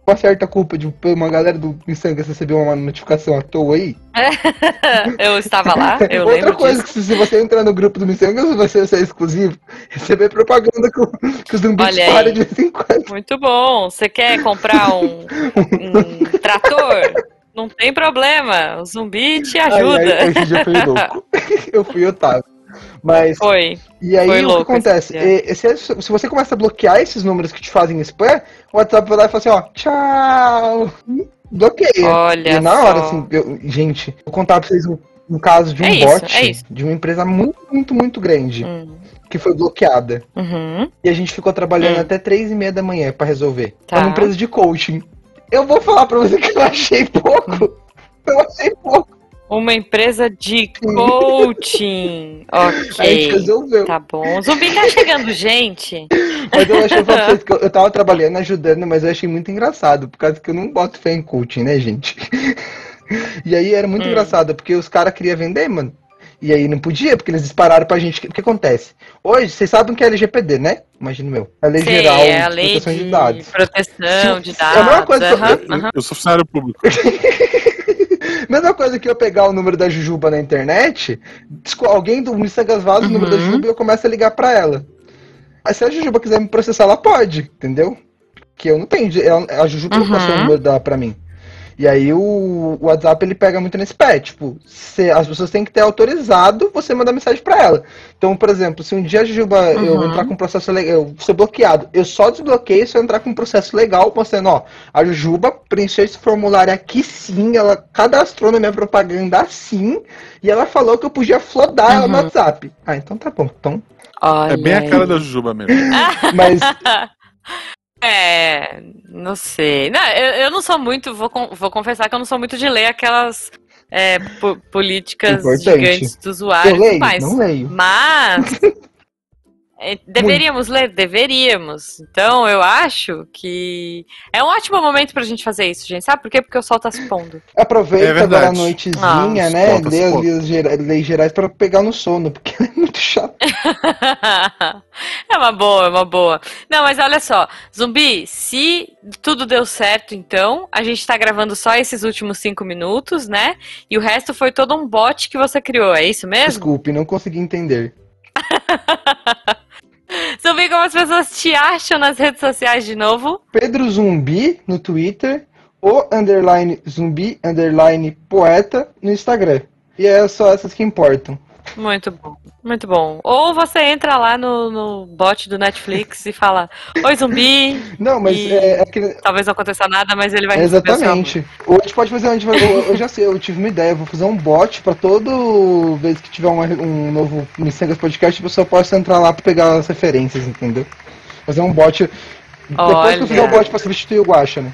uma certa culpa de uma galera do Missangas receber uma notificação à toa aí. eu estava lá, eu Outra lembro coisa disso. que se você entrar no grupo do Missangas, você ser exclusivo, receber propaganda com, que os zumbis param de vez em quando. Muito bom. Você quer comprar um, um trator? Não tem problema. O zumbi te ajuda. Hoje eu fui louco. eu fui otário. Mas, Foi. e aí foi o que acontece? E- se, se você começa a bloquear esses números que te fazem spam, o WhatsApp vai lá e fala assim, ó, tchau. Bloqueia. Olha E na hora, só. assim, eu- gente, vou contar pra vocês um, um caso de um É isso, bot é isso. de uma empresa muito, muito, muito grande Hum. que foi bloqueada. Uhum. E a gente ficou trabalhando Hum. até três e meia da manhã pra resolver. Tá. É uma empresa de coaching. Eu vou falar pra você que eu achei pouco. Eu achei pouco. Uma empresa de coaching. A gente Ok. resolveu. Tá bom. O zumbi tá chegando, gente. Mas eu achei pra vocês que eu, eu tava trabalhando, ajudando, mas eu achei muito engraçado, por causa que eu não boto fé em coaching, né, gente? E aí era muito Hum. engraçado, porque os caras queriam vender, mano. E aí não podia, porque eles dispararam pra gente. O que acontece? Hoje, vocês sabem que é LGPD, né? Imagino meu. A Lei Sei, Geral é a de lei Proteção de de Dados. proteção de É a mesma dados. coisa eu- Eu, aham. eu sou funcionário público. Mesma coisa que eu pegar o número da Jujuba na internet, alguém do Missangas vaza o número da Uhum. Jujuba e eu começo a ligar pra ela. Aí se a Jujuba quiser me processar, ela pode, entendeu? Que eu não tenho. A Jujuba não Uhum. passou o número dela pra mim. E aí o, o WhatsApp ele pega muito nesse pé, tipo, se- as pessoas têm que ter autorizado você mandar mensagem pra ela. Então, por exemplo, se um dia a Jujuba eu Uhum. entrar com um processo legal, eu ser bloqueado, eu só desbloqueio se eu entrar com um processo legal, mostrando, ó, a Jujuba preencheu esse formulário aqui sim, ela cadastrou na minha propaganda assim, e ela falou que eu podia flodar ela no Uhum. WhatsApp. Ah, então tá bom. Então, Olha É bem a aí. cara da Jujuba mesmo. mas É, não sei. Não, eu, eu não sou muito, vou, vou confessar que eu não sou muito de ler aquelas é, po- políticas Importante. gigantes do usuário Eu e tudo leio? mais. Não leio. Mas é, deveríamos ler? Deveríamos. Então eu acho que é um ótimo momento pra gente fazer isso, gente. Sabe por quê? Porque o sol tá se pondo. Aproveita É agora a verdade. noitezinha, Ah, né? falta Lê as leis gerais pra pegar no sono, porque é muito chato. é uma boa, é uma boa. Não, mas olha só, Zumbi, se tudo deu certo, então, a gente tá gravando só esses últimos cinco minutos, né? E o resto foi todo um bot que você criou, é isso mesmo? Desculpe, não consegui entender. Zumbi, como as pessoas te acham nas redes sociais de novo? Pedro Zumbi no Twitter, o underline zumbi underline poeta no Instagram. E é só essas que importam. Muito bom, muito bom. Ou você entra lá no, no bot do Netflix e fala: Oi, zumbi. Não, mas E- é, é aquele. Talvez não aconteça nada, mas ele vai. Exatamente. Ou a gente pode fazer. a gente vai- eu, eu já sei, eu tive uma ideia. Eu vou fazer um bot pra todo vez que tiver uma- um novo Missangas Podcast, a pessoa possa entrar lá pra pegar as referências, entendeu? Fazer um bot. Depois que eu fizer o Olha. bot pra substituir o Guacha, né?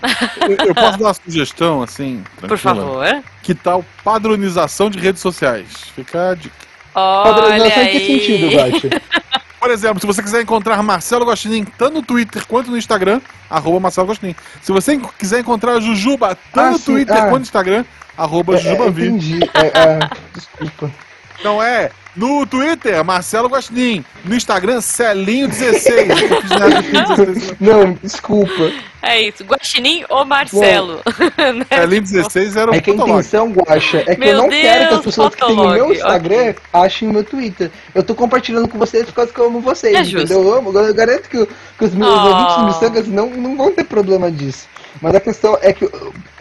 Eu, eu posso dar uma sugestão, assim, Por tranquila? favor. Que tal padronização de redes sociais? Fica a dica. Olha Padronização em que aí. sentido, Guacha? Por exemplo, se você quiser encontrar Marcelo Gostinin tanto no Twitter quanto no Instagram, arroba Marcelo Gostinin. Se você quiser encontrar a Jujuba tanto Ah, no Twitter ah. quanto no Instagram, arroba É, é, Jujubavi. entendi. É, é, desculpa. Não é? No Twitter, Marcelo Gostinin. No Instagram, Celinho16. Eu não fiz nada com 16. Não, desculpa. É isso. Guaxinim ou Marcelo? Né? Celinho16 era o É que a fotolog. intenção, Guacha, é que Meu eu não quero que as Deus, pessoas que têm o Fotolog, meu Instagram ok. achem o meu Twitter. Eu tô compartilhando com vocês por causa que eu amo vocês, É justo. entendeu? Eu, amo, eu garanto que, que os meus Oh. ouvintes do Missangas não, não vão ter problema disso. Mas a questão é que.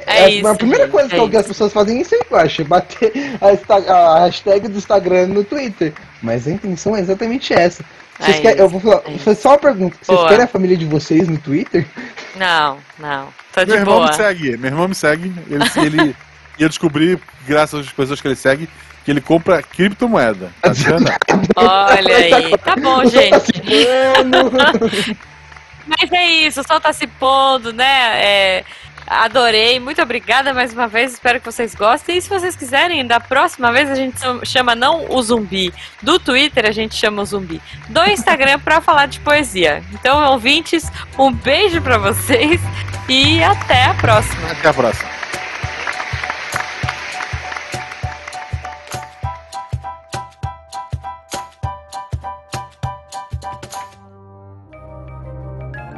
É a- isso, a primeira gente, coisa que é algumas isso. pessoas fazem é isso aí, Guacha, bater a, a hashtag do Instagram no Twitter. Mas a intenção é exatamente essa. Vocês É querem, eu isso, vou falar, é só uma pergunta. Vocês Boa. querem a família de vocês no Twitter? Não, não. Tô Meu de irmão boa. me segue. Meu irmão me segue. Ele, ele ia descobrir, graças às pessoas que ele segue, que ele compra criptomoeda. Tá? Olha aí. Tá bom, tá gente. Mas é isso, o sol tá se pondo, né? É, adorei, muito obrigada mais uma vez, espero que vocês gostem. E se vocês quiserem, da próxima vez a gente chama não o zumbi, do Twitter a gente chama o zumbi, do Instagram pra falar de poesia. Então, ouvintes, um beijo pra vocês e até a próxima. Até a próxima.